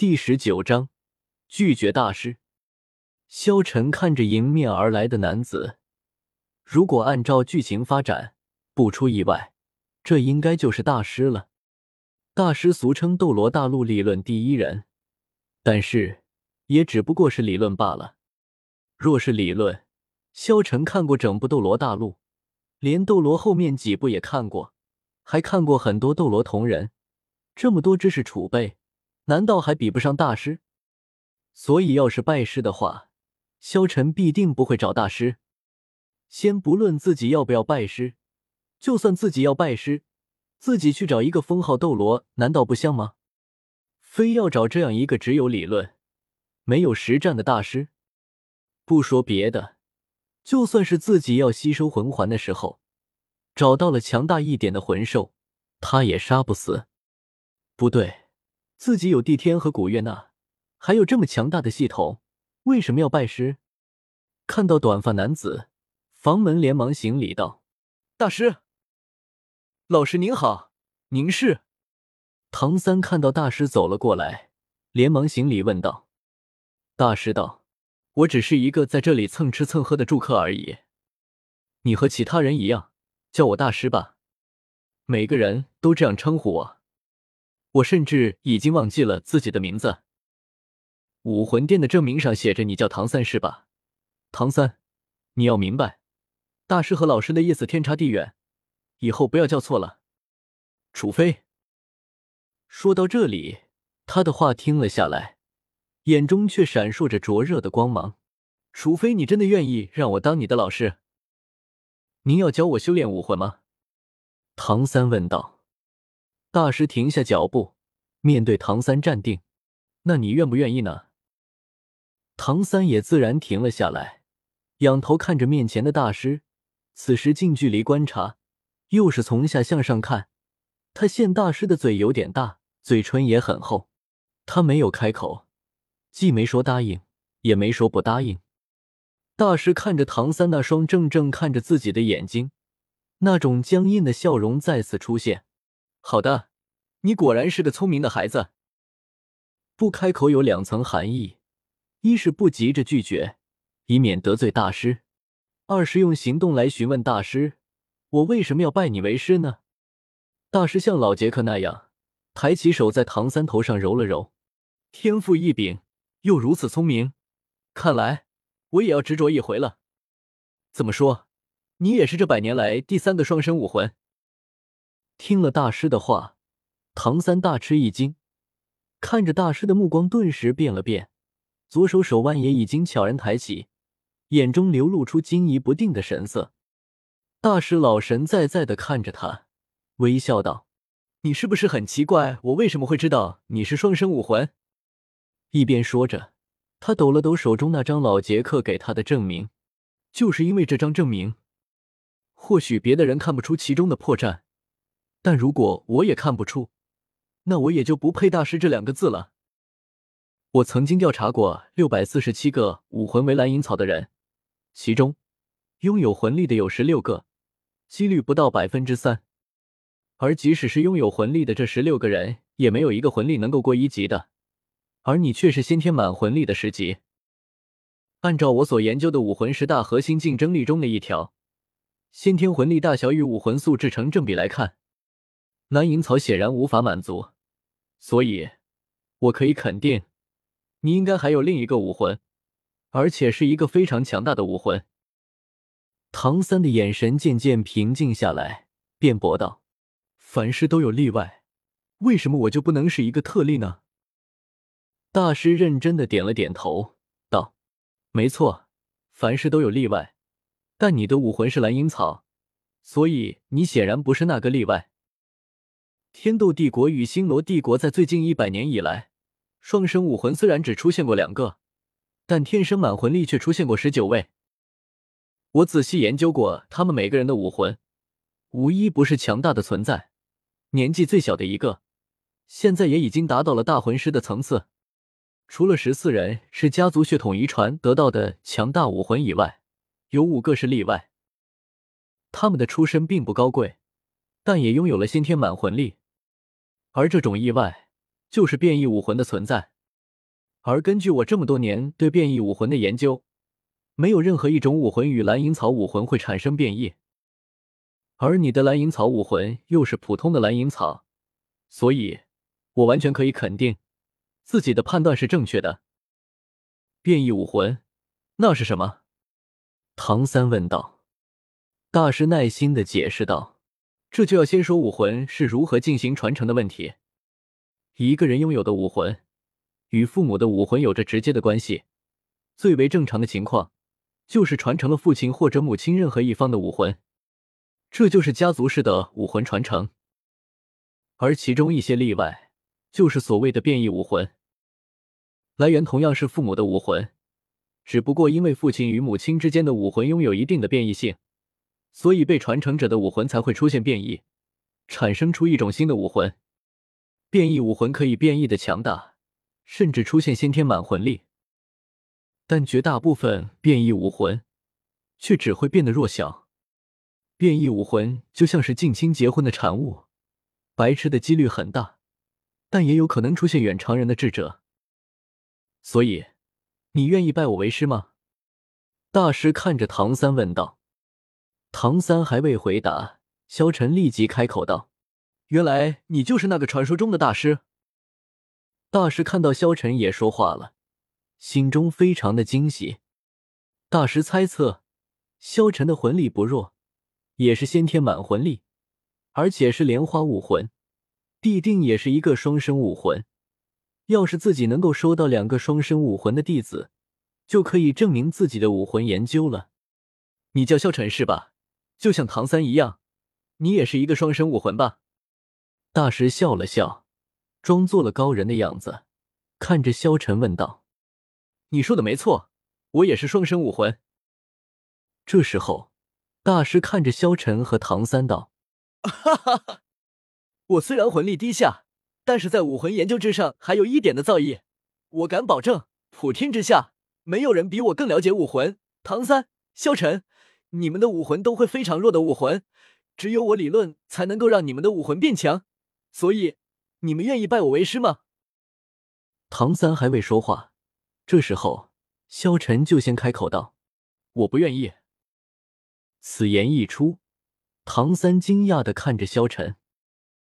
第十九章拒绝大师。萧晨看着迎面而来的男子，如果按照剧情发展，不出意外，这应该就是大师了。大师俗称斗罗大陆理论第一人，但是也只不过是理论罢了。若是理论，萧晨看过整部斗罗大陆，连斗罗后面几部也看过，还看过很多斗罗同人，这么多知识储备。难道还比不上大师？所以要是拜师的话，萧晨必定不会找大师。先不论自己要不要拜师，就算自己要拜师，自己去找一个封号斗罗，难道不香吗？非要找这样一个只有理论没有实战的大师？不说别的，就算是自己要吸收魂环的时候，找到了强大一点的魂兽，他也杀不死。不对。自己有帝天和古月娜，还有这么强大的系统，为什么要拜师？看到短发男子，房门连忙行礼道：“大师，老师您好，您是？”唐三看到大师走了过来，连忙行礼问道：“大师道，我只是一个在这里蹭吃蹭喝的住客而已，你和其他人一样，叫我大师吧，每个人都这样称呼我。”我甚至已经忘记了自己的名字。武魂殿的证明上写着你叫唐三，是吧？唐三，你要明白，大师和老师的意思天差地远，以后不要叫错了。除非……说到这里，他的话听了下来，眼中却闪烁着灼热的光芒。除非你真的愿意让我当你的老师，您要教我修炼武魂吗？唐三问道。大师停下脚步，面对唐三站定。那你愿不愿意呢？唐三也自然停了下来，仰头看着面前的大师。此时近距离观察，又是从下向上看，他现大师的嘴有点大，嘴唇也很厚。他没有开口，既没说答应，也没说不答应。大师看着唐三那双正正看着自己的眼睛，那种僵硬的笑容再次出现。好的，你果然是个聪明的孩子。不开口有两层含义：一是不急着拒绝，以免得罪大师；二是用行动来询问大师：“我为什么要拜你为师呢？”大师像老杰克那样，抬起手在唐三头上揉了揉。天赋异禀，又如此聪明，看来我也要执着一回了。怎么说，你也是这百年来第三个双生武魂？听了大师的话，唐三大吃一惊，看着大师的目光顿时变了变，左手手腕也已经悄然抬起，眼中流露出惊疑不定的神色。大师老神在在的看着他，微笑道：“你是不是很奇怪，我为什么会知道你是双生武魂？”一边说着，他抖了抖手中那张老杰克给他的证明，就是因为这张证明，或许别的人看不出其中的破绽。但如果我也看不出，那我也就不配“大师”这两个字了。我曾经调查过六百四十七个武魂为蓝银草的人，其中拥有魂力的有十六个，几率不到百分之三。而即使是拥有魂力的这十六个人，也没有一个魂力能够过一级的。而你却是先天满魂力的十级。按照我所研究的武魂十大核心竞争力中的一条，先天魂力大小与武魂素质成正比来看。蓝银草显然无法满足，所以，我可以肯定，你应该还有另一个武魂，而且是一个非常强大的武魂。唐三的眼神渐渐平静下来，辩驳道：“凡事都有例外，为什么我就不能是一个特例呢？”大师认真的点了点头，道：“没错，凡事都有例外，但你的武魂是蓝银草，所以你显然不是那个例外。”天斗帝国与星罗帝国在最近一百年以来，双生武魂虽然只出现过两个，但天生满魂力却出现过十九位。我仔细研究过他们每个人的武魂，无一不是强大的存在。年纪最小的一个，现在也已经达到了大魂师的层次。除了十四人是家族血统遗传得到的强大武魂以外，有五个是例外。他们的出身并不高贵，但也拥有了先天满魂力。而这种意外，就是变异武魂的存在。而根据我这么多年对变异武魂的研究，没有任何一种武魂与蓝银草武魂会产生变异。而你的蓝银草武魂又是普通的蓝银草，所以，我完全可以肯定，自己的判断是正确的。变异武魂，那是什么？唐三问道。大师耐心的解释道：“这就要先说武魂是如何进行传承的问题。一个人拥有的武魂，与父母的武魂有着直接的关系。最为正常的情况，就是传承了父亲或者母亲任何一方的武魂。”这就是家族式的武魂传承，而其中一些例外，就是所谓的变异武魂。来源同样是父母的武魂，只不过因为父亲与母亲之间的武魂拥有一定的变异性，所以被传承者的武魂才会出现变异，产生出一种新的武魂。变异武魂可以变异的强大，甚至出现先天满魂力，但绝大部分变异武魂却只会变得弱小。变异武魂就像是近亲结婚的产物，白痴的几率很大，但也有可能出现远常人的智者。所以，你愿意拜我为师吗？大师看着唐三问道。唐三还未回答，萧晨立即开口道：“原来你就是那个传说中的大师。”大师看到萧晨也说话了，心中非常的惊喜。大师猜测，萧晨的魂力不弱。也是先天满魂力，而且是莲花武魂，必定也是一个双生武魂。要是自己能够收到两个双生武魂的弟子，就可以证明自己的武魂研究了。你叫萧晨是吧？就像唐三一样，你也是一个双生武魂吧？大师笑了笑，装作了高人的样子，看着萧晨问道：“你说的没错，我也是双生武魂。”这时候。大师看着萧晨和唐三道：“哈哈哈，我虽然魂力低下，但是在武魂研究之上还有一点的造诣。我敢保证，普天之下没有人比我更了解武魂。唐三、萧晨，你们的武魂都会非常弱的武魂，只有我理论才能够让你们的武魂变强。所以，你们愿意拜我为师吗？”唐三还未说话，这时候萧晨就先开口道：“我不愿意。”此言一出，唐三惊讶的看着萧晨。